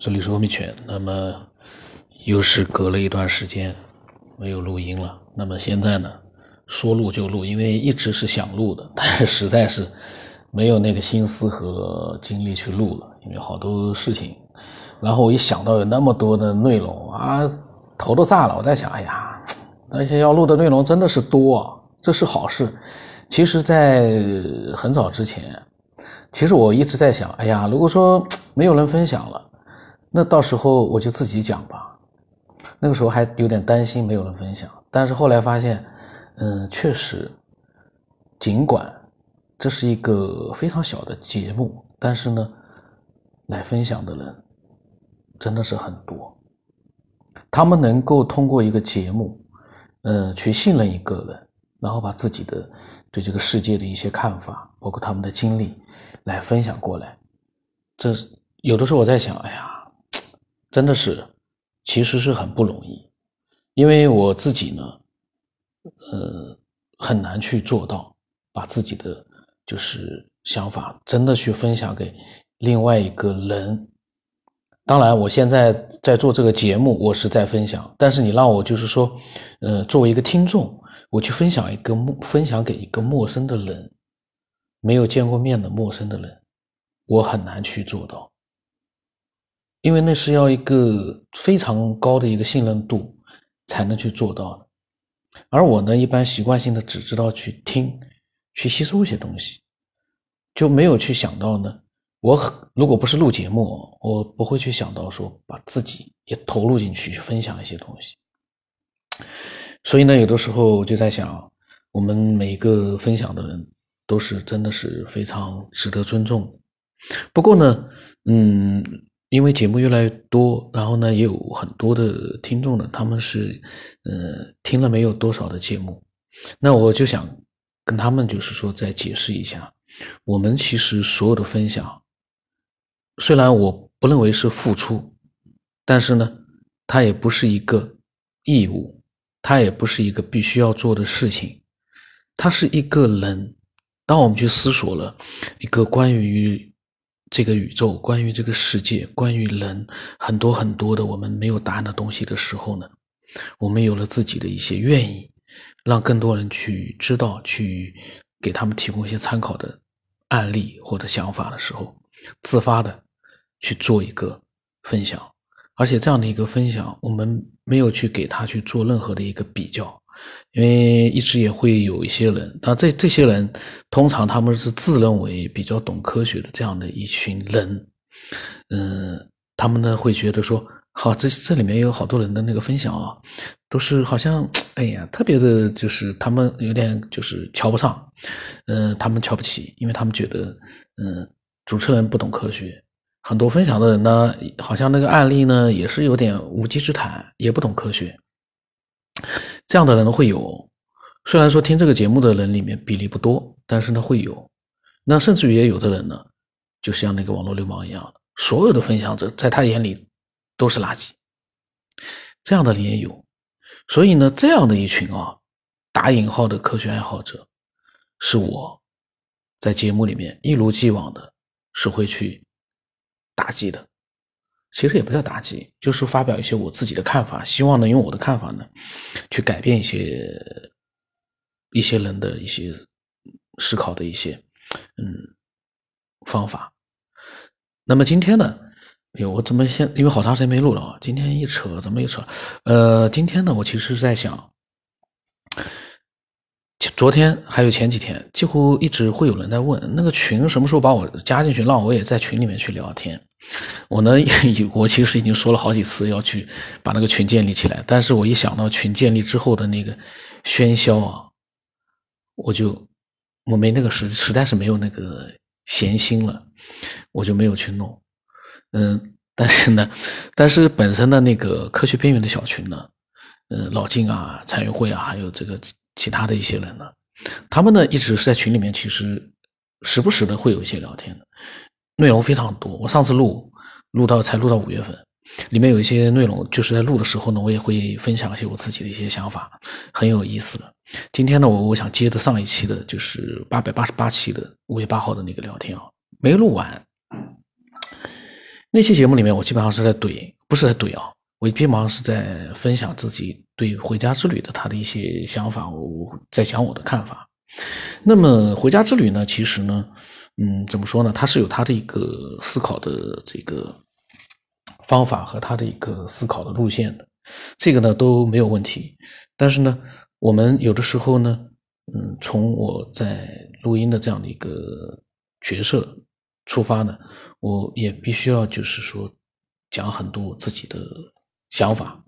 这里是欧米犬。那么又是隔了一段时间没有录音了。那么现在呢，说录就录，因为一直是想录的，但是实在是没有那个心思和精力去录了，因为好多事情。然后我一想到有那么多的内容啊，头都炸了。我在想，哎呀，那些要录的内容真的是多，这是好事。其实，在很早之前，其实我一直在想，哎呀，如果说没有人分享了。那到时候我就自己讲吧。那个时候还有点担心没有人分享，但是后来发现，嗯，确实，尽管这是一个非常小的节目，但是呢，来分享的人真的是很多。他们能够通过一个节目，嗯，去信任一个人，然后把自己的对这个世界的一些看法，包括他们的经历，来分享过来。这有的时候我在想，哎呀。真的是，其实是很不容易，因为我自己呢，呃，很难去做到把自己的就是想法真的去分享给另外一个人。当然，我现在在做这个节目，我是在分享，但是你让我就是说，呃，作为一个听众，我去分享一个陌分享给一个陌生的人，没有见过面的陌生的人，我很难去做到。因为那是要一个非常高的一个信任度才能去做到的，而我呢，一般习惯性的只知道去听、去吸收一些东西，就没有去想到呢。我如果不是录节目，我不会去想到说把自己也投入进去，去分享一些东西。所以呢，有的时候就在想，我们每一个分享的人都是真的是非常值得尊重。不过呢，嗯。因为节目越来越多，然后呢，也有很多的听众呢，他们是，呃，听了没有多少的节目，那我就想跟他们就是说再解释一下，我们其实所有的分享，虽然我不认为是付出，但是呢，它也不是一个义务，它也不是一个必须要做的事情，它是一个人，当我们去思索了一个关于。这个宇宙，关于这个世界，关于人，很多很多的我们没有答案的东西的时候呢，我们有了自己的一些愿意，让更多人去知道，去给他们提供一些参考的案例或者想法的时候，自发的去做一个分享，而且这样的一个分享，我们没有去给他去做任何的一个比较。因为一直也会有一些人，那这这些人通常他们是自认为比较懂科学的这样的一群人，嗯，他们呢会觉得说，好，这这里面有好多人的那个分享啊，都是好像，哎呀，特别的，就是他们有点就是瞧不上，嗯，他们瞧不起，因为他们觉得，嗯，主持人不懂科学，很多分享的人呢，好像那个案例呢也是有点无稽之谈，也不懂科学。这样的人会有，虽然说听这个节目的人里面比例不多，但是呢会有。那甚至于也有的人呢，就像那个网络流氓一样，所有的分享者在他眼里都是垃圾。这样的人也有。所以呢，这样的一群啊，打引号的科学爱好者，是我在节目里面一如既往的是会去打击的。其实也不叫打击，就是发表一些我自己的看法，希望能用我的看法呢，去改变一些一些人的一些思考的一些嗯方法。那么今天呢，哎呦，我怎么先？因为好长时间没录了啊，今天一扯怎么又扯？呃，今天呢，我其实是在想。昨天还有前几天，几乎一直会有人在问那个群什么时候把我加进去，让我也在群里面去聊天。我呢，我其实已经说了好几次要去把那个群建立起来，但是我一想到群建立之后的那个喧嚣啊，我就我没那个实实在是没有那个闲心了，我就没有去弄。嗯，但是呢，但是本身的那个科学边缘的小群呢，嗯，老金啊，参与会啊，还有这个。其他的一些人呢，他们呢一直是在群里面，其实时不时的会有一些聊天的，内容非常多。我上次录录到才录到五月份，里面有一些内容，就是在录的时候呢，我也会分享一些我自己的一些想法，很有意思的。今天呢，我我想接着上一期的，就是八百八十八期的五月八号的那个聊天啊，没录完。那期节目里面，我基本上是在怼，不是在怼啊，我基本上是在分享自己对回家之旅的他的一些想法，我在讲我的看法。那么回家之旅呢，其实呢，嗯，怎么说呢？他是有他的一个思考的这个方法和他的一个思考的路线的，这个呢都没有问题。但是呢，我们有的时候呢，嗯，从我在录音的这样的一个角色出发呢，我也必须要就是说讲很多我自己的想法，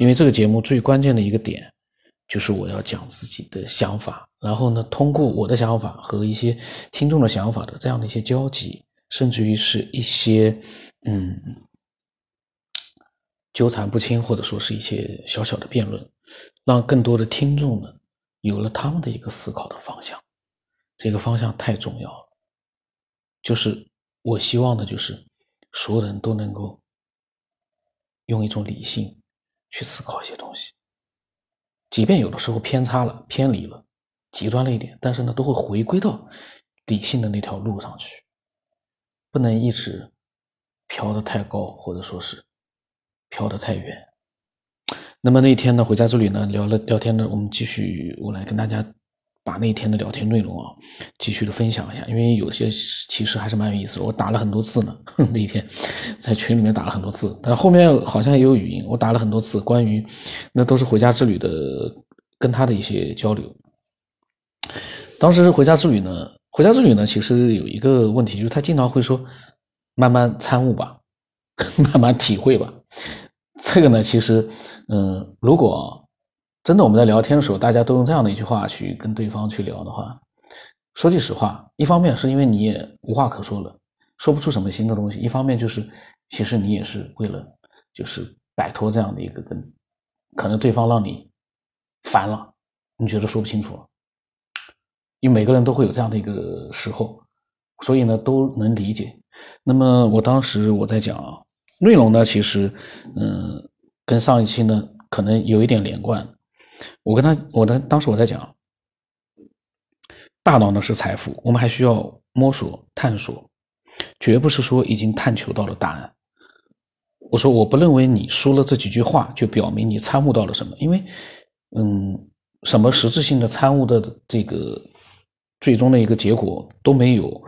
因为这个节目最关键的一个点就是我要讲自己的想法，然后呢，通过我的想法和一些听众的想法的这样的一些交集，甚至于是一些嗯纠缠不清，或者说是一些小小的辩论，让更多的听众呢有了他们的一个思考的方向。这个方向太重要了，就是我希望的，就是所有人都能够用一种理性去思考一些东西，即便有的时候偏差了、偏离了、极端了一点，但是呢，都会回归到理性的那条路上去，不能一直飘得太高，或者说是飘得太远。那么那天呢，回家之旅呢，聊了聊天呢，我们继续，我来跟大家。把那天的聊天内容啊，继续的分享一下，因为有些其实还是蛮有意思的。我打了很多字呢，那一天在群里面打了很多字，但后面好像也有语音，我打了很多字，关于那都是回家之旅的跟他的一些交流。当时回家之旅呢，回家之旅呢，其实有一个问题，就是他经常会说慢慢参悟吧，慢慢体会吧。这个呢，其实嗯，如果。真的，我们在聊天的时候，大家都用这样的一句话去跟对方去聊的话，说句实话，一方面是因为你也无话可说了，说不出什么新的东西；一方面就是，其实你也是为了就是摆脱这样的一个跟，可能对方让你烦了，你觉得说不清楚了，因为每个人都会有这样的一个时候，所以呢都能理解。那么我当时我在讲啊内容呢，其实嗯，跟上一期呢可能有一点连贯。我跟他，我的当时我在讲，大脑呢是财富，我们还需要摸索探索，绝不是说已经探求到了答案。我说我不认为你说了这几句话就表明你参悟到了什么，因为，嗯，什么实质性的参悟的这个最终的一个结果都没有，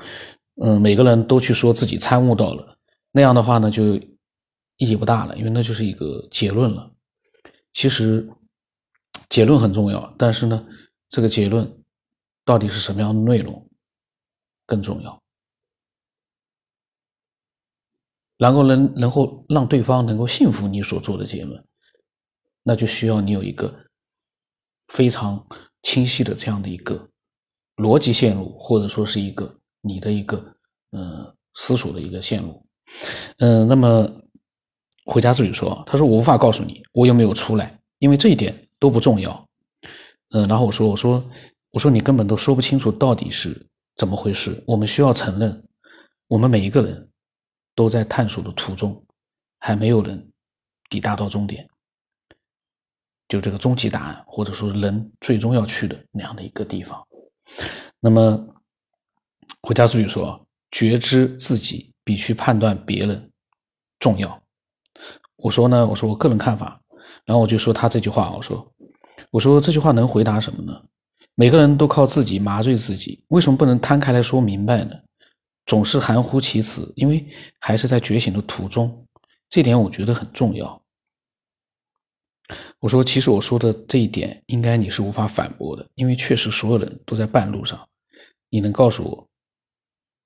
嗯，每个人都去说自己参悟到了，那样的话呢就意义不大了，因为那就是一个结论了。其实。结论很重要，但是呢，这个结论到底是什么样的内容更重要？然后能能够让对方能够信服你所做的结论，那就需要你有一个非常清晰的这样的一个逻辑线路，或者说是一个你的一个嗯思索的一个线路。嗯，那么回家之旅说，他说我无法告诉你我有没有出来，因为这一点。都不重要，嗯，然后我说，我说，我说你根本都说不清楚到底是怎么回事。我们需要承认，我们每一个人都在探索的途中，还没有人抵达到终点，就这个终极答案，或者说人最终要去的那样的一个地方。那么，回家之旅说，觉知自己比去判断别人重要。我说呢，我说我个人看法。然后我就说他这句话，我说，我说这句话能回答什么呢？每个人都靠自己麻醉自己，为什么不能摊开来说明白呢？总是含糊其辞，因为还是在觉醒的途中，这点我觉得很重要。我说，其实我说的这一点，应该你是无法反驳的，因为确实所有人都在半路上。你能告诉我，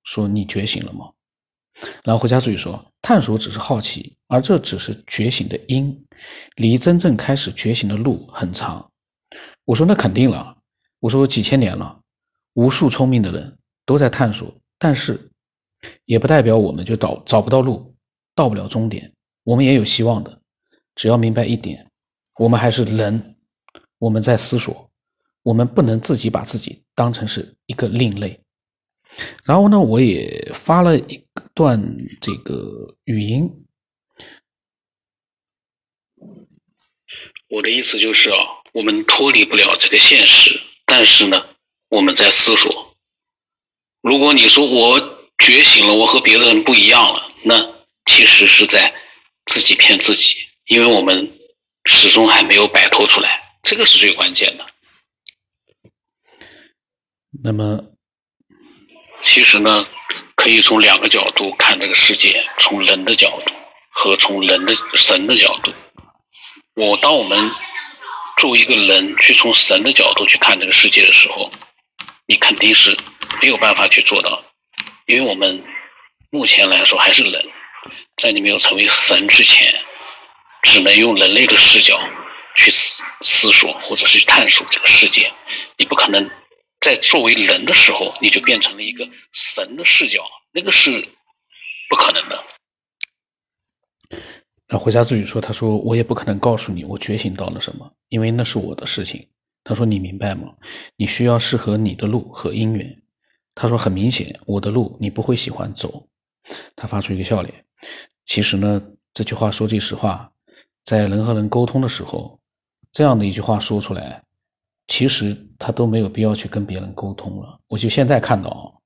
说你觉醒了吗？然后回家注意说。探索只是好奇，而这只是觉醒的因，离真正开始觉醒的路很长。我说那肯定了，我说几千年了，无数聪明的人都在探索，但是也不代表我们就找找不到路，到不了终点。我们也有希望的，只要明白一点，我们还是人，我们在思索，我们不能自己把自己当成是一个另类。然后呢，我也发了一段这个语音。我的意思就是啊，我们脱离不了这个现实，但是呢，我们在思索。如果你说我觉醒了，我和别的人不一样了，那其实是在自己骗自己，因为我们始终还没有摆脱出来，这个是最关键的。那么，其实呢，可以从两个角度看这个世界：从人的角度和从人的神的角度。我当我们作为一个人去从神的角度去看这个世界的时候，你肯定是没有办法去做到，因为我们目前来说还是人，在你没有成为神之前，只能用人类的视角去思思索或者是探索这个世界，你不可能。在作为人的时候，你就变成了一个神的视角，那个是不可能的。那回家自语说：“他说我也不可能告诉你我觉醒到了什么，因为那是我的事情。”他说：“你明白吗？你需要适合你的路和姻缘。”他说：“很明显，我的路你不会喜欢走。”他发出一个笑脸。其实呢，这句话说句实话，在人和人沟通的时候，这样的一句话说出来。其实他都没有必要去跟别人沟通了。我就现在看到，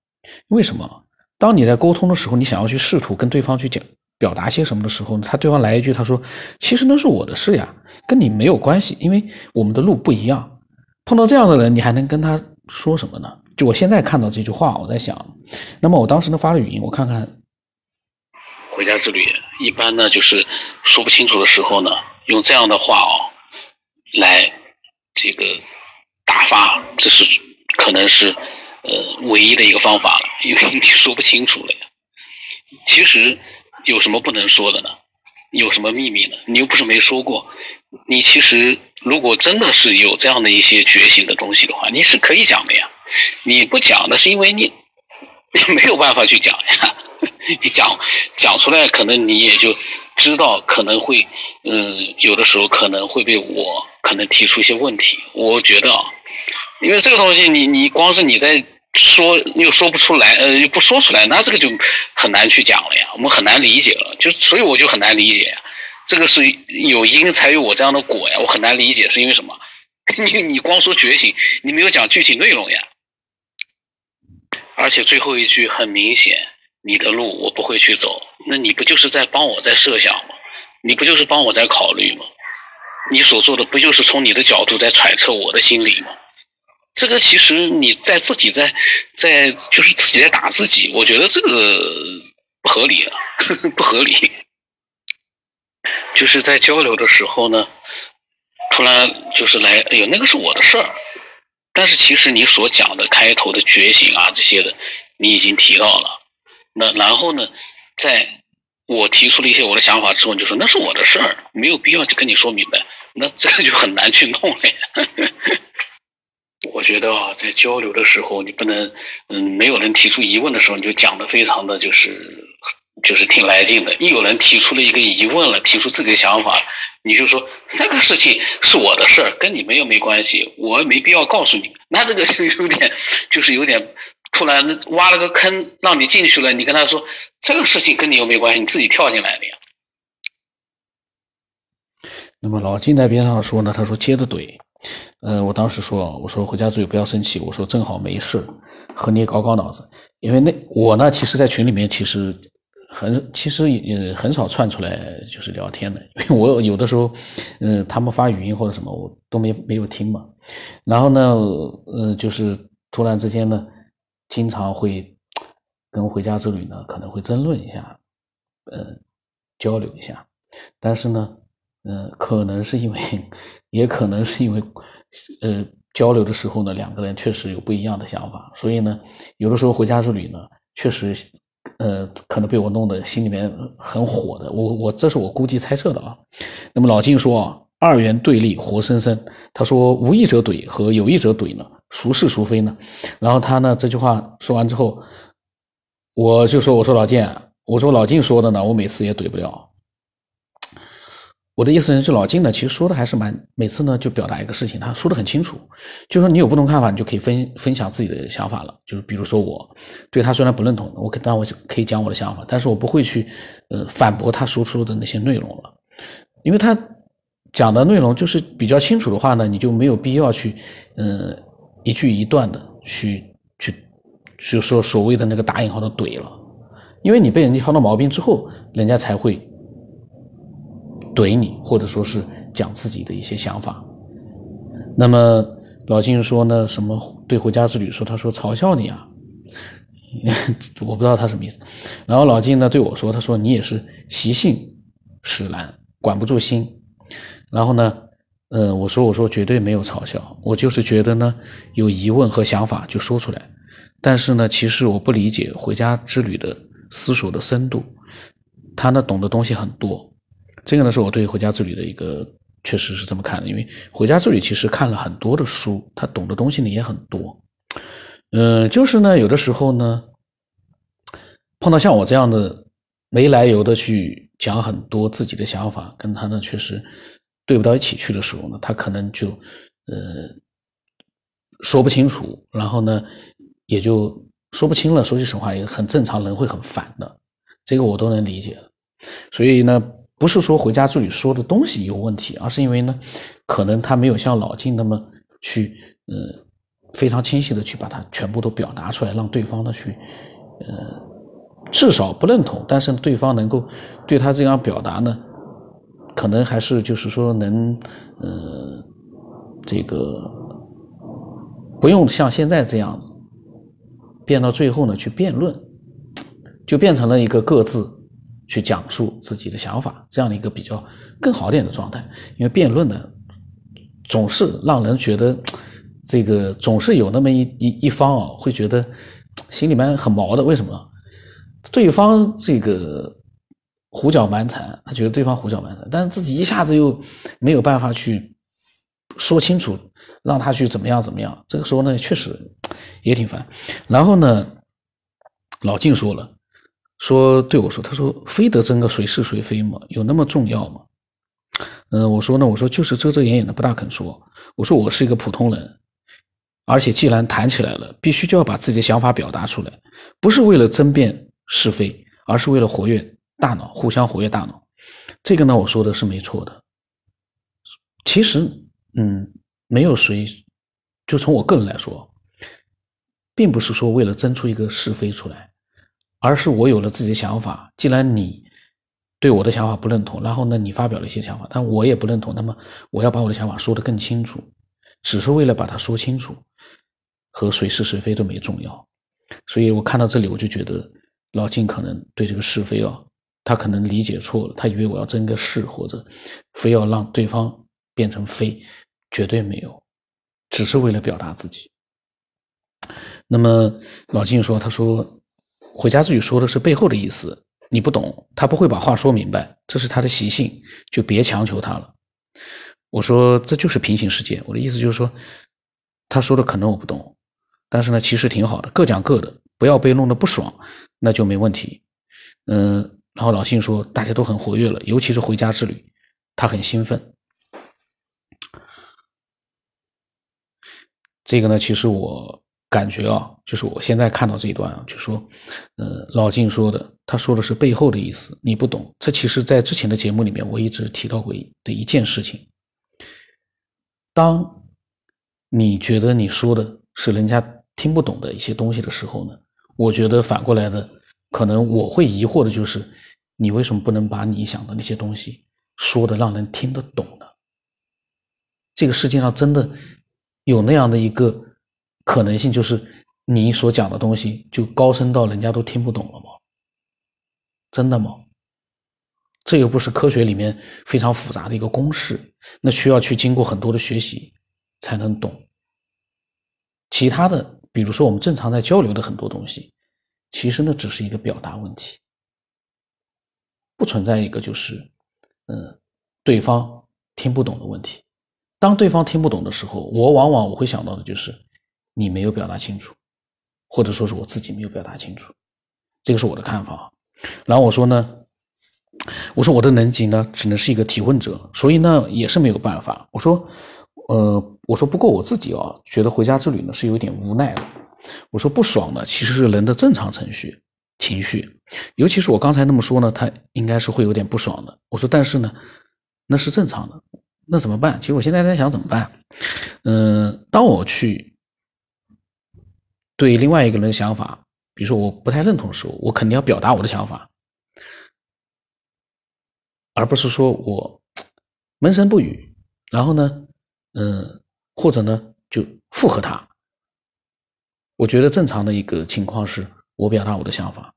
为什么？当你在沟通的时候，你想要去试图跟对方去讲表达些什么的时候呢，他对方来一句，他说：“其实那是我的事呀，跟你没有关系，因为我们的路不一样。”碰到这样的人，你还能跟他说什么呢？就我现在看到这句话，我在想，那么我当时呢发了语音，我看看。回家之旅一般呢，就是说不清楚的时候呢，用这样的话哦，来这个。打发，这是可能是呃唯一的一个方法了，因为你说不清楚了呀。其实有什么不能说的呢？有什么秘密呢？你又不是没说过。你其实如果真的是有这样的一些觉醒的东西的话，你是可以讲的呀。你不讲的是因为你 没有办法去讲呀。你讲讲出来，可能你也就知道，可能会嗯有的时候可能会被我可能提出一些问题。我觉得啊。因为这个东西，你你光是你在说又说不出来，呃，又不说出来，那这个就很难去讲了呀，我们很难理解了，就所以我就很难理解呀。这个是有因才有我这样的果呀，我很难理解是因为什么？你 你光说觉醒，你没有讲具体内容呀。而且最后一句很明显，你的路我不会去走，那你不就是在帮我在设想吗？你不就是帮我在考虑吗？你所做的不就是从你的角度在揣测我的心理吗？这个其实你在自己在在就是自己在打自己，我觉得这个不合理啊，不合理。就是在交流的时候呢，突然就是来，哎呦，那个是我的事儿。但是其实你所讲的开头的觉醒啊这些的，你已经提到了。那然后呢，在我提出了一些我的想法之后，你就说那是我的事儿，没有必要去跟你说明白。那这个就很难去弄了呀。我觉得啊，在交流的时候，你不能，嗯，没有人提出疑问的时候，你就讲的非常的就是，就是挺来劲的。一有人提出了一个疑问了，提出自己的想法，你就说那个事情是我的事儿，跟你们又没关系，我没必要告诉你。那这个就有点，就是有点突然挖了个坑让你进去了，你跟他说这个事情跟你又没关系，你自己跳进来的呀。那么老金在边上说呢，他说接着怼。呃，我当时说，我说回家之后不要生气，我说正好没事，和你搞搞脑子。因为那我呢，其实，在群里面其实很，其实也很少窜出来就是聊天的，因为我有的时候，嗯，他们发语音或者什么，我都没没有听嘛。然后呢，呃，就是突然之间呢，经常会跟回家之旅呢可能会争论一下，呃，交流一下，但是呢。嗯，可能是因为，也可能是因为，呃，交流的时候呢，两个人确实有不一样的想法，所以呢，有的时候回家之旅呢，确实，呃，可能被我弄得心里面很火的。我我这是我估计猜测的啊。那么老金说，二元对立活生生，他说无意者怼和有意者怼呢，孰是孰非呢？然后他呢这句话说完之后，我就说我说老金，我说老金说的呢，我每次也怼不了。我的意思是，就老金呢，其实说的还是蛮每次呢，就表达一个事情，他说的很清楚，就说你有不同看法，你就可以分分享自己的想法了。就是比如说我对他虽然不认同，我可当然我可以讲我的想法，但是我不会去呃反驳他说出的那些内容了，因为他讲的内容就是比较清楚的话呢，你就没有必要去嗯一句一段的去去就说所谓的那个打引号的怼了。因为你被人家挑到毛病之后，人家才会怼你，或者说是讲自己的一些想法。那么老金说呢，什么对回家之旅说，他说嘲笑你啊，我不知道他什么意思。然后老金呢对我说，他说你也是习性使然，管不住心。然后呢，呃，我说我说绝对没有嘲笑，我就是觉得呢有疑问和想法就说出来。但是呢，其实我不理解回家之旅的思索的深度，他呢懂的东西很多。这个呢是我对回家之旅的一个确实是这么看的，因为回家之旅其实看了很多的书，他懂的东西呢也很多。嗯，就是呢有的时候呢碰到像我这样的没来由的去讲很多自己的想法，跟他呢确实对不到一起去的时候呢，他可能就呃说不清楚，然后呢。也就说不清了。说句实话，也很正常，人会很烦的，这个我都能理解。所以呢，不是说回家之旅说的东西有问题，而是因为呢，可能他没有像老金那么去，呃，非常清晰的去把它全部都表达出来，让对方呢去，呃，至少不认同，但是对方能够对他这样表达呢，可能还是就是说能，呃，这个不用像现在这样子。变到最后呢，去辩论，就变成了一个各自去讲述自己的想法这样的一个比较更好点的状态。因为辩论呢，总是让人觉得这个总是有那么一一一方啊，会觉得心里面很毛的。为什么？对方这个胡搅蛮缠，他觉得对方胡搅蛮缠，但是自己一下子又没有办法去说清楚。让他去怎么样怎么样？这个时候呢，确实也挺烦。然后呢，老静说了，说对我说，他说非得争个谁是谁非吗？有那么重要吗？嗯，我说呢，我说就是遮遮掩掩的，不大肯说。我说我是一个普通人，而且既然谈起来了，必须就要把自己的想法表达出来，不是为了争辩是非，而是为了活跃大脑，互相活跃大脑。这个呢，我说的是没错的。其实，嗯。没有谁，就从我个人来说，并不是说为了争出一个是非出来，而是我有了自己的想法。既然你对我的想法不认同，然后呢，你发表了一些想法，但我也不认同，那么我要把我的想法说得更清楚，只是为了把它说清楚，和谁是谁非都没重要。所以我看到这里，我就觉得老金可能对这个是非啊，他可能理解错了，他以为我要争个是，或者非要让对方变成非。绝对没有，只是为了表达自己。那么老金说：“他说回家之旅说的是背后的意思，你不懂，他不会把话说明白，这是他的习性，就别强求他了。”我说：“这就是平行世界。”我的意思就是说，他说的可能我不懂，但是呢，其实挺好的，各讲各的，不要被弄得不爽，那就没问题。嗯，然后老信说大家都很活跃了，尤其是回家之旅，他很兴奋。这个呢，其实我感觉啊，就是我现在看到这一段啊，就说，呃，老金说的，他说的是背后的意思，你不懂。这其实，在之前的节目里面，我一直提到过的一件事情。当你觉得你说的是人家听不懂的一些东西的时候呢，我觉得反过来的，可能我会疑惑的就是，你为什么不能把你想的那些东西说的让人听得懂呢？这个世界上真的。有那样的一个可能性，就是你所讲的东西就高深到人家都听不懂了吗？真的吗？这又不是科学里面非常复杂的一个公式，那需要去经过很多的学习才能懂。其他的，比如说我们正常在交流的很多东西，其实那只是一个表达问题，不存在一个就是，嗯，对方听不懂的问题。当对方听不懂的时候，我往往我会想到的就是你没有表达清楚，或者说是我自己没有表达清楚，这个是我的看法。然后我说呢，我说我的能级呢只能是一个提问者，所以呢也是没有办法。我说，呃，我说不过我自己啊，觉得回家之旅呢是有点无奈的。我说不爽呢其实是人的正常程序情绪，尤其是我刚才那么说呢，他应该是会有点不爽的。我说但是呢，那是正常的。那怎么办？其实我现在在想怎么办。嗯，当我去对另外一个人的想法比如说我不太认同的时候，我肯定要表达我的想法，而不是说我闷声不语，然后呢，嗯，或者呢就附和他。我觉得正常的一个情况是我表达我的想法，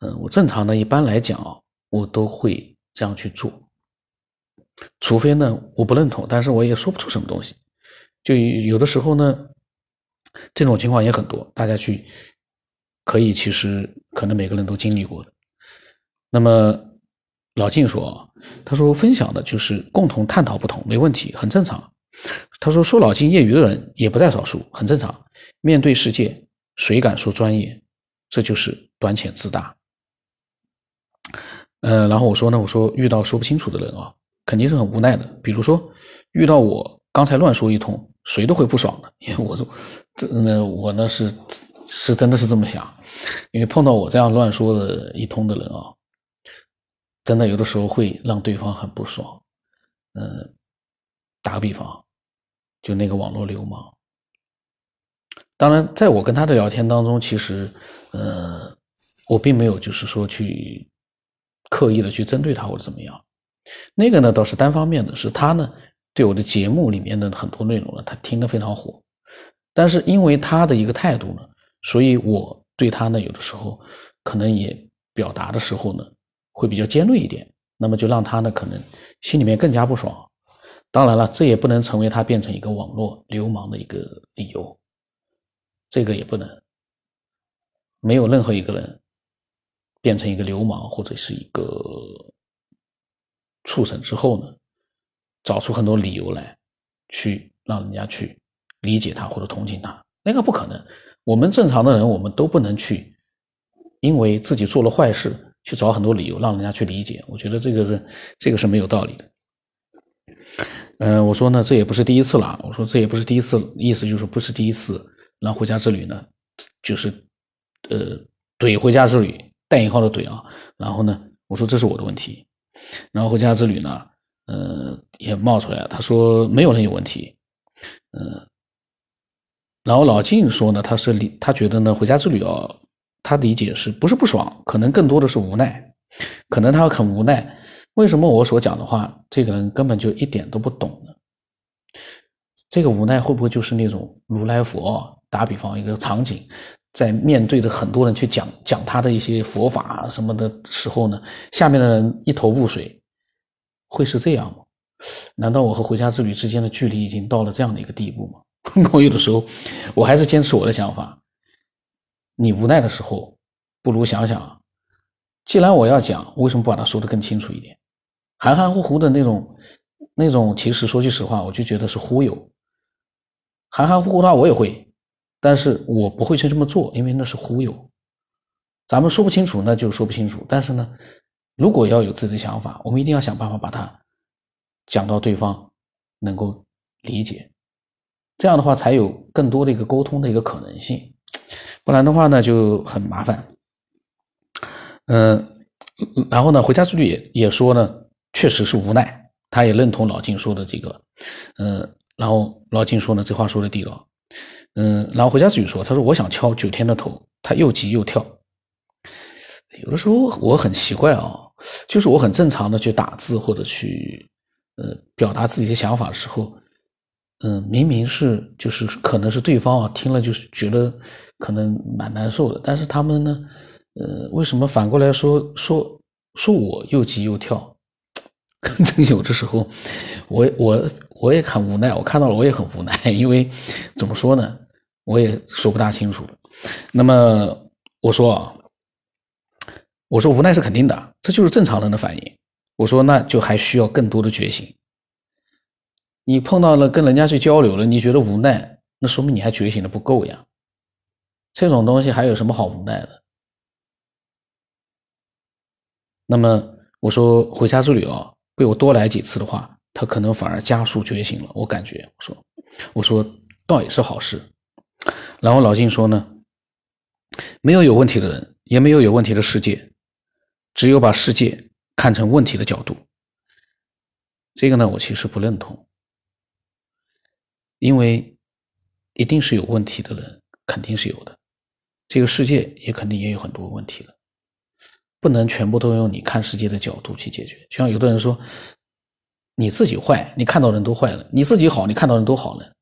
嗯，我正常的一般来讲啊，我都会这样去做，除非呢我不认同，但是我也说不出什么东西。就有的时候呢，这种情况也很多，大家去可以，其实可能每个人都经历过的。那么老晋说，他说分享的就是共同探讨不同，没问题，很正常。他说说老晋业余的人也不在少数，很正常。面对世界，谁敢说专业？这就是短浅自大。嗯，然后我说呢，我说遇到说不清楚的人啊，肯定是很无奈的。比如说遇到我刚才乱说一通。谁都会不爽的，因为我说说，这呢，我呢是是真的是这么想，因为碰到我这样乱说的一通的人啊，真的有的时候会让对方很不爽。嗯，打个比方，就那个网络流氓。当然，在我跟他的聊天当中，其实，嗯，我并没有就是说去刻意的去针对他或者怎么样，那个呢倒是单方面的，是他呢。对我的节目里面的很多内容呢，他听得非常火，但是因为他的一个态度呢，所以我对他呢有的时候可能也表达的时候呢会比较尖锐一点，那么就让他呢可能心里面更加不爽。当然了，这也不能成为他变成一个网络流氓的一个理由，这个也不能。没有任何一个人变成一个流氓或者是一个畜生之后呢。找出很多理由来，去让人家去理解他或者同情他，那个不可能。我们正常的人，我们都不能去，因为自己做了坏事，去找很多理由让人家去理解。我觉得这个是这个是没有道理的。嗯，我说呢，这也不是第一次了。我说这也不是第一次，意思就是不是第一次让回家之旅呢，就是呃怼回家之旅带引号的怼啊。然后呢，我说这是我的问题。然后回家之旅呢。呃，也冒出来。他说没有人有问题，嗯，然后老晋说呢，他是理，他觉得呢，回家之旅哦，他理解是不是不爽，可能更多的是无奈，可能他很无奈。为什么我所讲的话，这个人根本就一点都不懂呢？这个无奈会不会就是那种如来佛？打比方，一个场景，在面对着很多人去讲讲他的一些佛法什么的时候呢，下面的人一头雾水。会是这样吗？难道我和回家之旅之间的距离已经到了这样的一个地步吗？我有的时候，我还是坚持我的想法。你无奈的时候，不如想想，既然我要讲，为什么不把它说得更清楚一点？含含糊糊的那种，那种，其实说句实话，我就觉得是忽悠。含含糊糊的话我也会，但是我不会去这么做，因为那是忽悠。咱们说不清楚，那就说不清楚。但是呢？如果要有自己的想法，我们一定要想办法把它讲到对方能够理解，这样的话才有更多的一个沟通的一个可能性，不然的话呢就很麻烦。嗯，然后呢，回家之旅也也说呢，确实是无奈，他也认同老金说的这个，嗯，然后老金说呢，这话说的地道，嗯，然后回家之旅说，他说我想敲九天的头，他又急又跳，有的时候我很奇怪啊。就是我很正常的去打字或者去，呃，表达自己的想法的时候，嗯，明明是就是可能是对方啊听了就是觉得可能蛮难受的，但是他们呢，呃，为什么反过来说说说我又急又跳？真 有的时候，我我我也很无奈，我看到了我也很无奈，因为怎么说呢，我也说不大清楚了。那么我说啊。我说无奈是肯定的，这就是正常人的反应。我说那就还需要更多的觉醒。你碰到了跟人家去交流了，你觉得无奈，那说明你还觉醒的不够呀。这种东西还有什么好无奈的？那么我说回家之旅啊，被我多来几次的话，他可能反而加速觉醒了。我感觉，我说，我说倒也是好事。然后老金说呢，没有有问题的人，也没有有问题的世界。只有把世界看成问题的角度，这个呢，我其实不认同，因为一定是有问题的人，肯定是有的，这个世界也肯定也有很多问题的，不能全部都用你看世界的角度去解决。就像有的人说，你自己坏，你看到人都坏了；你自己好，你看到人都好了。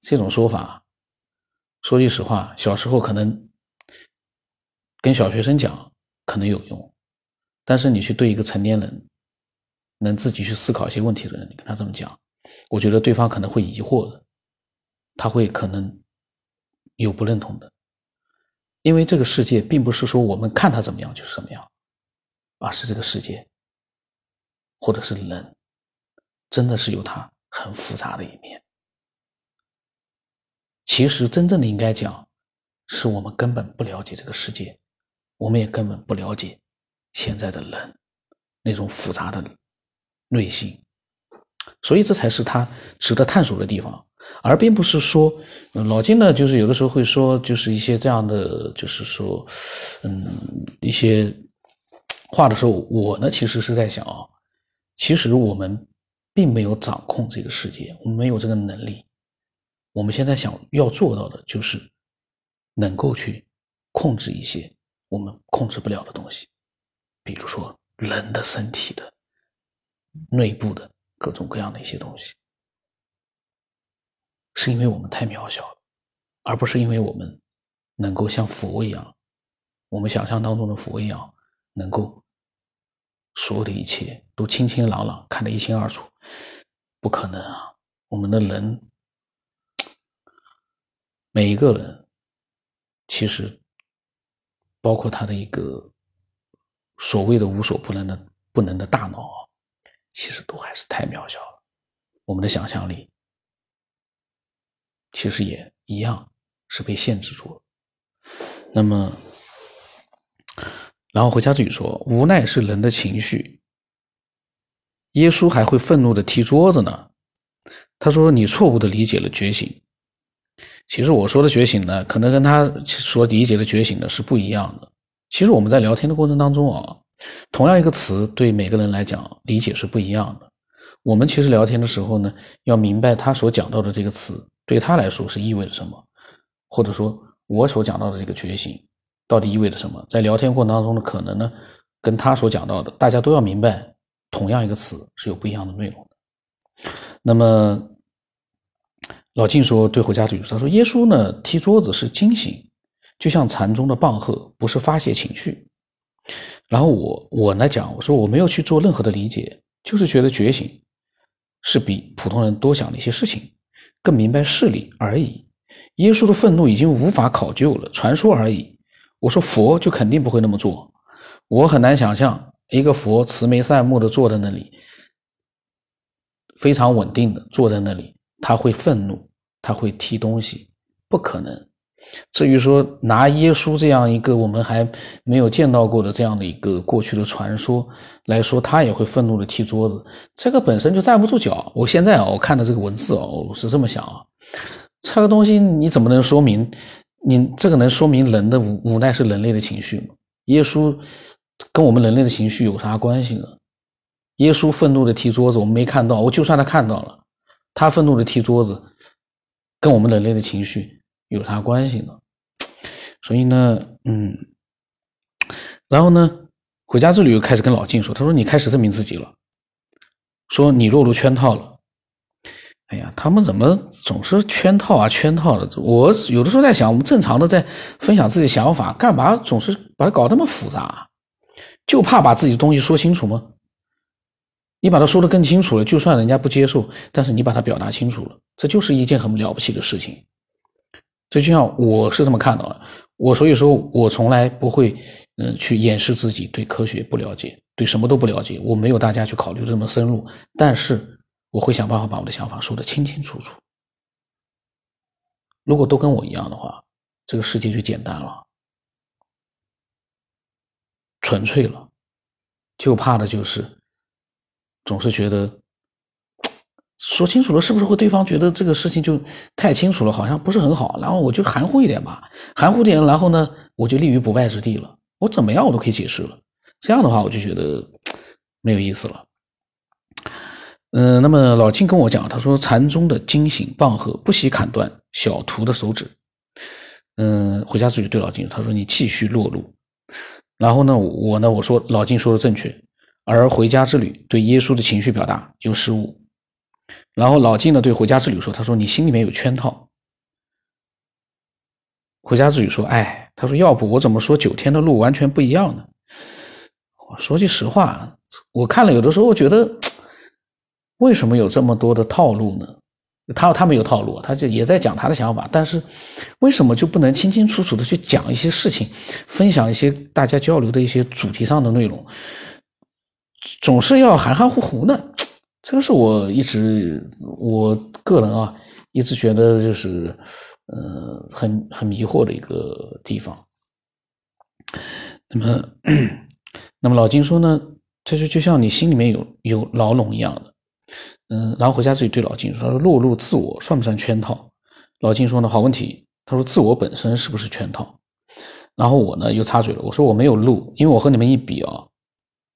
这种说法，说句实话，小时候可能跟小学生讲可能有用，但是你去对一个成年人，能自己去思考一些问题的人，你跟他这么讲，我觉得对方可能会疑惑的，他会可能有不认同的。因为这个世界并不是说我们看他怎么样就是怎么样，而是这个世界，或者是人，真的是有他很复杂的一面。其实真正的应该讲，是我们根本不了解这个世界，我们也根本不了解现在的人那种复杂的内心，所以这才是他值得探索的地方。而并不是说，老金呢，就是有的时候会说，就是一些这样的，就是说，嗯，一些话的时候，我呢其实是在想啊，其实我们并没有掌控这个世界，我们没有这个能力。我们现在想要做到的就是能够去控制一些我们控制不了的东西，比如说人的身体的内部的各种各样的一些东西。是因为我们太渺小了，而不是因为我们能够像佛一样，我们想象当中的佛一样，能够所有的一切都清清朗朗，看得一清二楚，不可能啊！我们的人，每一个人，其实包括他的一个所谓的无所不能的不能的大脑，其实都还是太渺小了，我们的想象力。其实也一样是被限制住了。那么，然后回家之语说：“无奈是人的情绪。”耶稣还会愤怒的踢桌子呢。他说：“你错误的理解了觉醒。”其实我说的觉醒呢，可能跟他所理解的觉醒呢是不一样的。其实我们在聊天的过程当中啊，同样一个词对每个人来讲理解是不一样的。我们其实聊天的时候呢，要明白他所讲到的这个词。对他来说是意味着什么，或者说我所讲到的这个觉醒到底意味着什么？在聊天过程当中呢，可能呢跟他所讲到的，大家都要明白，同样一个词是有不一样的内容的。那么老静说对回家主他说耶稣呢踢桌子是惊醒，就像禅宗的棒喝，不是发泄情绪。然后我我来讲，我说我没有去做任何的理解，就是觉得觉醒是比普通人多想的一些事情。更明白事理而已。耶稣的愤怒已经无法考究了，传说而已。我说佛就肯定不会那么做。我很难想象一个佛慈眉善目的坐在那里，非常稳定的坐在那里，他会愤怒，他会踢东西，不可能。至于说拿耶稣这样一个我们还没有见到过的这样的一个过去的传说来说，他也会愤怒的踢桌子，这个本身就站不住脚。我现在啊，我看的这个文字啊，我是这么想啊，这个东西你怎么能说明你这个能说明人的无无奈是人类的情绪吗？耶稣跟我们人类的情绪有啥关系呢？耶稣愤怒的踢桌子，我们没看到，我就算他看到了，他愤怒的踢桌子，跟我们人类的情绪。有啥关系呢？所以呢，嗯，然后呢，回家之旅又开始跟老静说：“他说你开始证明自己了，说你落入圈套了。哎呀，他们怎么总是圈套啊，圈套的？我有的时候在想，我们正常的在分享自己想法，干嘛总是把它搞那么复杂？就怕把自己的东西说清楚吗？你把它说的更清楚了，就算人家不接受，但是你把它表达清楚了，这就是一件很了不起的事情。”这就像我是这么看到的，我所以说我从来不会，嗯，去掩饰自己对科学不了解，对什么都不了解。我没有大家去考虑这么深入，但是我会想办法把我的想法说得清清楚楚。如果都跟我一样的话，这个世界就简单了，纯粹了。就怕的就是总是觉得。说清楚了，是不是会对方觉得这个事情就太清楚了，好像不是很好？然后我就含糊一点吧，含糊点，然后呢，我就立于不败之地了。我怎么样，我都可以解释了。这样的话，我就觉得没有意思了。嗯，那么老金跟我讲，他说禅宗的惊醒棒喝不惜砍断小徒的手指。嗯，回家之旅对老金，他说你继续落路。然后呢，我呢，我说老金说的正确，而回家之旅对耶稣的情绪表达有失误。然后老金呢对回家之旅说，他说你心里面有圈套。回家之旅说，哎，他说要不我怎么说九天的路完全不一样呢？我说句实话，我看了有的时候我觉得，为什么有这么多的套路呢？他他没有套路，他就也在讲他的想法，但是为什么就不能清清楚楚的去讲一些事情，分享一些大家交流的一些主题上的内容，总是要含含糊糊呢？这个是我一直我个人啊，一直觉得就是呃很很迷惑的一个地方。那么那么老金说呢，这就就像你心里面有有牢笼一样的。嗯，然后回家自己对老金说：“他说落入自我算不算圈套？”老金说呢：“好问题。”他说：“自我本身是不是圈套？”然后我呢又插嘴了，我说：“我没有录，因为我和你们一比啊，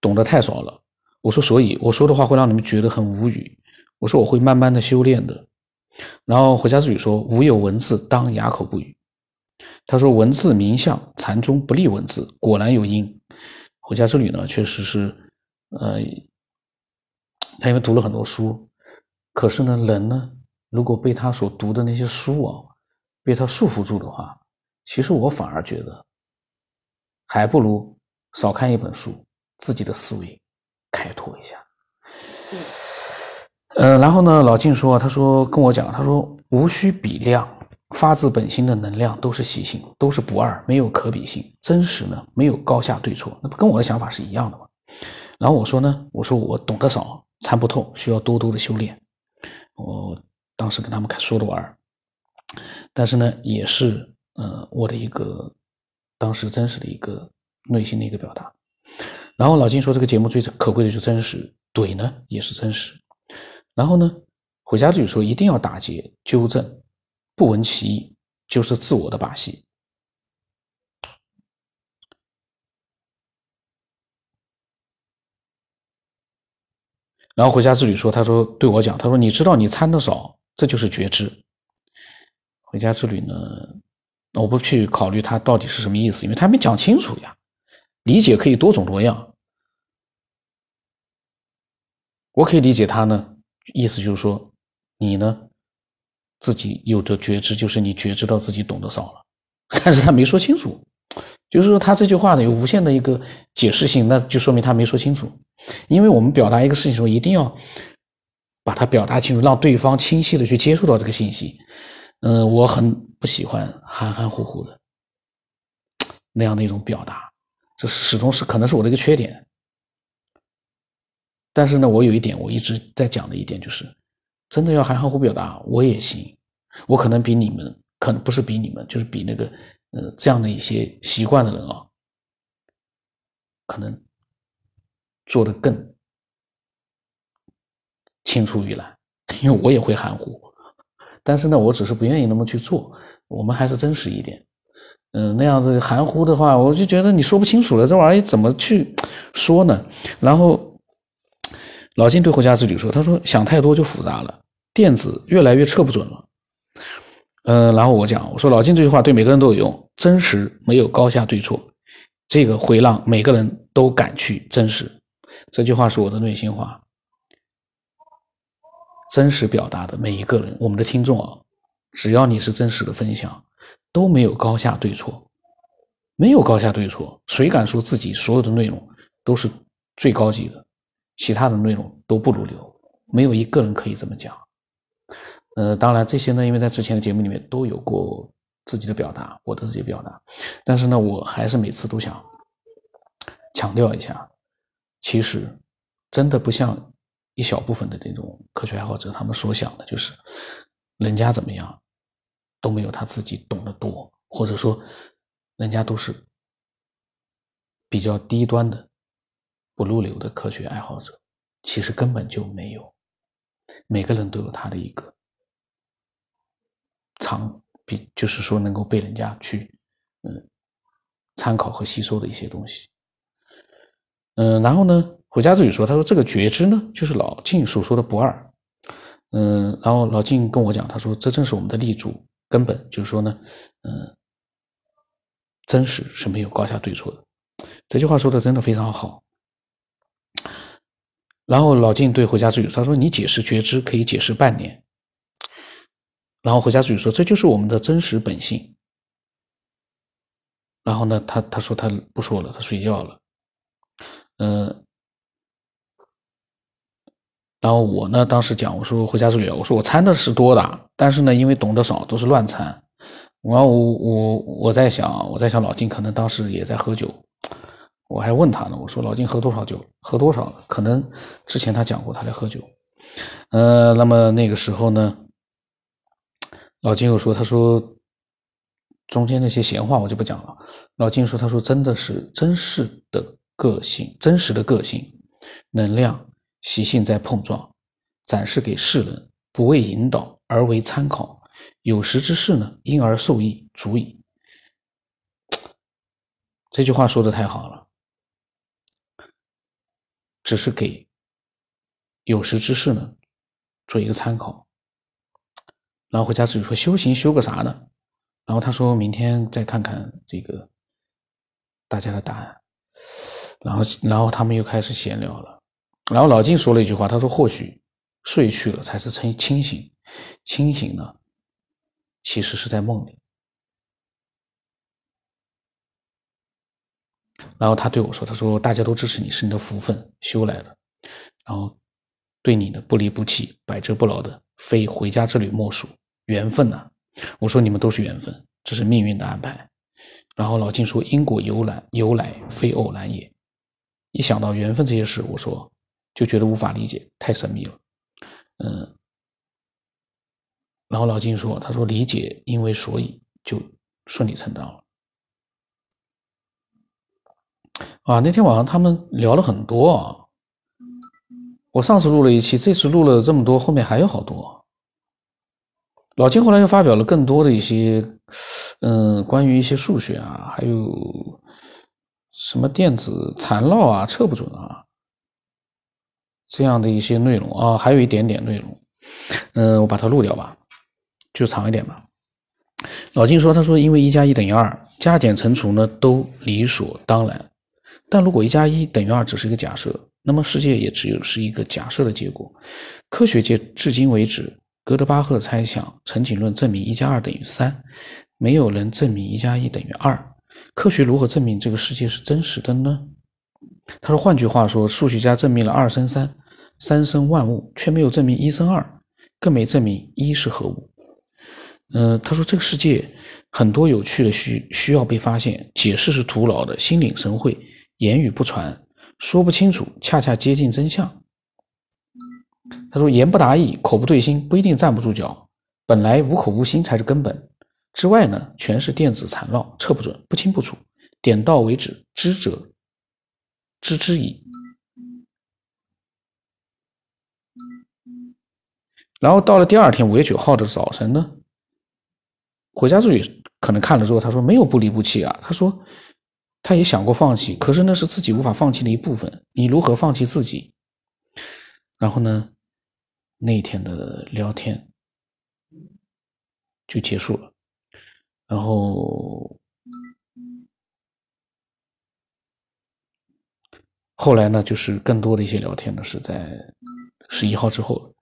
懂得太少了。”我说：“所以我说的话会让你们觉得很无语。”我说：“我会慢慢的修炼的。”然后回家自己说：“无有文字，当哑口不语。”他说：“文字名相，禅宗不立文字，果然有因。”回家之旅呢，确实是，呃。他因为读了很多书，可是呢，人呢，如果被他所读的那些书啊，被他束缚住的话，其实我反而觉得，还不如少看一本书，自己的思维开拓一下。嗯，然后呢，老静说，他说跟我讲，他说无需比量，发自本心的能量都是习性，都是不二，没有可比性，真实呢，没有高下对错，那不跟我的想法是一样的吗？然后我说呢，我说我懂得少。参不透，需要多多的修炼。我当时跟他们说着玩但是呢，也是呃我的一个当时真实的一个内心的一个表达。然后老金说，这个节目最可贵的就是真实，怼呢也是真实。然后呢，回家之旅说一定要打劫纠正，不闻其意就是自我的把戏。然后回家之旅说：“他说对我讲，他说你知道你参的少，这就是觉知。回家之旅呢，我不去考虑他到底是什么意思，因为他没讲清楚呀。理解可以多种多样，我可以理解他呢，意思就是说你呢自己有着觉知，就是你觉知到自己懂得少了，但是他没说清楚。”就是说，他这句话呢有无限的一个解释性，那就说明他没说清楚。因为我们表达一个事情的时候，一定要把它表达清楚，让对方清晰的去接触到这个信息。嗯，我很不喜欢含含糊糊的那样的一种表达，这始终是可能是我的一个缺点。但是呢，我有一点我一直在讲的一点就是，真的要含含糊表达，我也行，我可能比你们，可能不是比你们，就是比那个。呃，这样的一些习惯的人啊，可能做的更青出于蓝，因为我也会含糊，但是呢，我只是不愿意那么去做。我们还是真实一点，嗯，那样子含糊的话，我就觉得你说不清楚了，这玩意怎么去说呢？然后老金对回家之旅说：“他说想太多就复杂了，电子越来越测不准了。”嗯，然后我讲，我说老金这句话对每个人都有用，真实没有高下对错，这个会让每个人都敢去真实。这句话是我的内心话，真实表达的每一个人，我们的听众啊，只要你是真实的分享，都没有高下对错，没有高下对错，谁敢说自己所有的内容都是最高级的，其他的内容都不如流，没有一个人可以这么讲。呃，当然这些呢，因为在之前的节目里面都有过自己的表达，我的自己表达，但是呢，我还是每次都想强调一下，其实真的不像一小部分的这种科学爱好者他们所想的，就是人家怎么样都没有他自己懂得多，或者说人家都是比较低端的、不入流的科学爱好者，其实根本就没有，每个人都有他的一个。常比就是说能够被人家去嗯参考和吸收的一些东西，嗯，然后呢，回家自己说，他说这个觉知呢，就是老静所说的不二，嗯，然后老静跟我讲，他说这正是我们的立足根本，就是说呢，嗯，真实是没有高下对错的。这句话说的真的非常好。然后老晋对回家之语他说：“你解释觉知可以解释半年。”然后回家之语说：“这就是我们的真实本性。”然后呢，他他说他不说了，他睡觉了。嗯，然后我呢，当时讲我说回家之旅，我说我参的是多的，但是呢，因为懂得少，都是乱参。然后我我我在想，我在想老金可能当时也在喝酒，我还问他呢，我说老金喝多少酒？喝多少？可能之前他讲过他在喝酒。呃，那么那个时候呢，老金又说，他说中间那些闲话我就不讲了。老金说，他说真的是真实的个性，真实的个性，能量习性在碰撞，展示给世人，不为引导而为参考。有识之士呢，因而受益足矣。这句话说的太好了，只是给有识之士呢做一个参考。然后回家自己说修行修个啥呢？然后他说明天再看看这个大家的答案。然后，然后他们又开始闲聊了。然后老金说了一句话，他说：“或许睡去了才是清清醒，清醒呢。”其实是在梦里，然后他对我说：“他说大家都支持你是你的福分修来的，然后对你的不离不弃、百折不挠的，非回家之旅莫属，缘分呐。”我说：“你们都是缘分，这是命运的安排。”然后老金说：“因果由来由来非偶然也。”一想到缘分这些事，我说就觉得无法理解，太神秘了。嗯。然后老金说：“他说理解，因为所以就顺理成章了。”啊，那天晚上他们聊了很多啊。我上次录了一期，这次录了这么多，后面还有好多。老金后来又发表了更多的一些，嗯，关于一些数学啊，还有什么电子缠绕啊、测不准啊这样的一些内容啊，还有一点点内容。嗯，我把它录掉吧。就长一点吧。老金说：“他说，因为一加一等于二，加减乘除呢都理所当然。但如果一加一等于二只是一个假设，那么世界也只有是一个假设的结果。科学界至今为止，哥德巴赫猜想陈景论证明一加二等于三，没有人证明一加一等于二。科学如何证明这个世界是真实的呢？”他说：“换句话说，数学家证明了二生三，三生万物，却没有证明一生二，更没证明一是何物。”嗯，他说这个世界很多有趣的需需要被发现，解释是徒劳的，心领神会，言语不传，说不清楚，恰恰接近真相。他说言不达意，口不对心，不一定站不住脚。本来无口无心才是根本，之外呢，全是电子缠绕，测不准，不清不楚，点到为止，知者知之矣。然后到了第二天五月九号的早晨呢？回家之旅可能看了之后，他说没有不离不弃啊。他说他也想过放弃，可是那是自己无法放弃的一部分。你如何放弃自己？然后呢，那一天的聊天就结束了。然后后来呢，就是更多的一些聊天呢，是在十一号之后。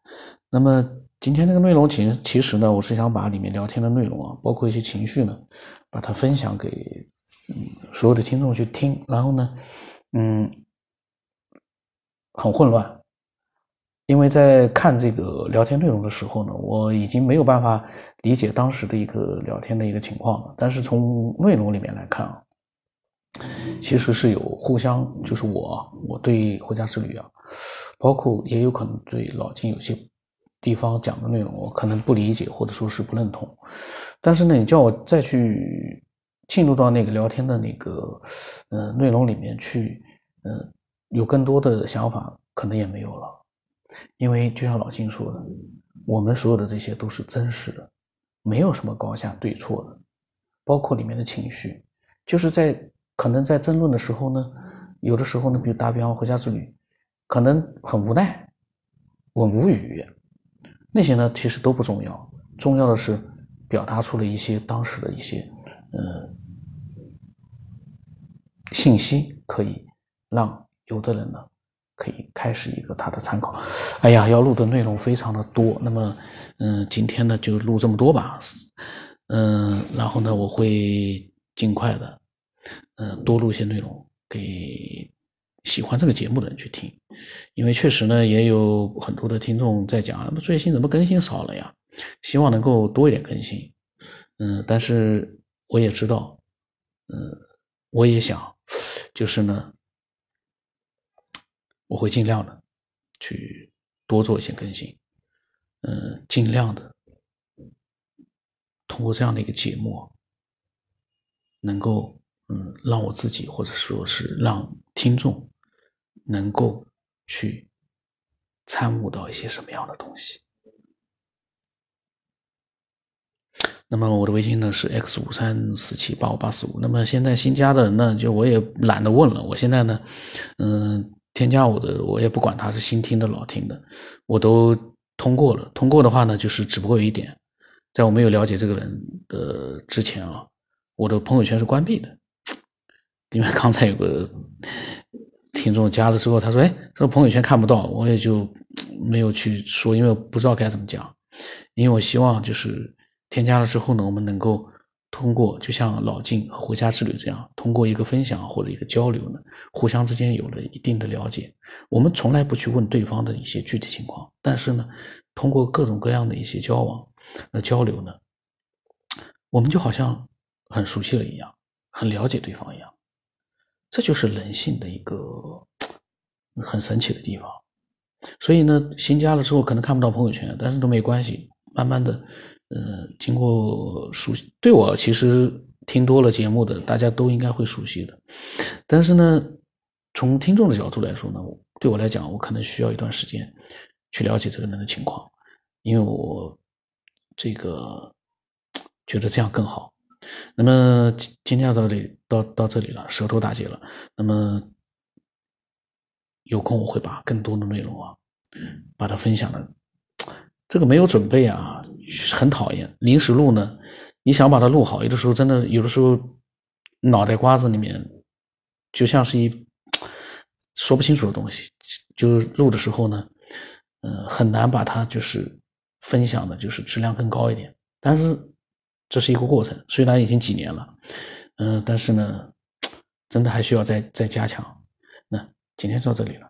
那么。今天这个内容，其其实呢，我是想把里面聊天的内容啊，包括一些情绪呢，把它分享给嗯所有的听众去听。然后呢，嗯，很混乱，因为在看这个聊天内容的时候呢，我已经没有办法理解当时的一个聊天的一个情况了。但是从内容里面来看啊，其实是有互相，就是我我对回家之旅啊，包括也有可能对老金有些。地方讲的内容，我可能不理解，或者说是不认同。但是呢，你叫我再去进入到那个聊天的那个呃内容里面去，嗯，有更多的想法，可能也没有了。因为就像老金说的，我们所有的这些都是真实的，没有什么高下对错的，包括里面的情绪，就是在可能在争论的时候呢，有的时候呢，比如打比方回家之旅，可能很无奈，我无语。那些呢，其实都不重要，重要的是表达出了一些当时的一些，呃，信息，可以让有的人呢可以开始一个他的参考。哎呀，要录的内容非常的多，那么嗯，今天呢就录这么多吧，嗯，然后呢我会尽快的嗯多录一些内容给喜欢这个节目的人去听，因为确实呢也有很多的听众在讲，最近怎么更新少了呀？希望能够多一点更新，嗯，但是我也知道，嗯，我也想，就是呢，我会尽量的去多做一些更新，嗯，尽量的通过这样的一个节目，能够嗯让我自己或者说是让听众能够去参悟到一些什么样的东西。那么我的微信呢是 x 五三四七八五八四五。那么现在新加的人呢，就我也懒得问了。我现在呢，嗯，添加我的，我也不管他是新听的老听的，我都通过了。通过的话呢，就是只不过有一点，在我没有了解这个人的之前啊，我的朋友圈是关闭的。因为刚才有个听众加了之后，他说：“哎，这个朋友圈看不到。”我也就没有去说，因为我不知道该怎么讲。因为我希望就是。添加了之后呢，我们能够通过就像老晋和回家之旅这样，通过一个分享或者一个交流呢，互相之间有了一定的了解。我们从来不去问对方的一些具体情况，但是呢，通过各种各样的一些交往、那交流呢，我们就好像很熟悉了一样，很了解对方一样。这就是人性的一个很神奇的地方。所以呢，新加了之后可能看不到朋友圈，但是都没关系，慢慢的。嗯，经过熟悉，对我其实听多了节目的，大家都应该会熟悉的。但是呢，从听众的角度来说呢，对我来讲，我可能需要一段时间去了解这个人的情况，因为我这个觉得这样更好。那么今天到这里到到这里了，舌头打结了。那么有空我会把更多的内容啊，把它分享的。这个没有准备啊。很讨厌临时录呢，你想把它录好，有的时候真的有的时候脑袋瓜子里面就像是一说不清楚的东西，就录的时候呢，嗯，很难把它就是分享的，就是质量更高一点。但是这是一个过程，虽然已经几年了，嗯，但是呢，真的还需要再再加强。那今天到这里了。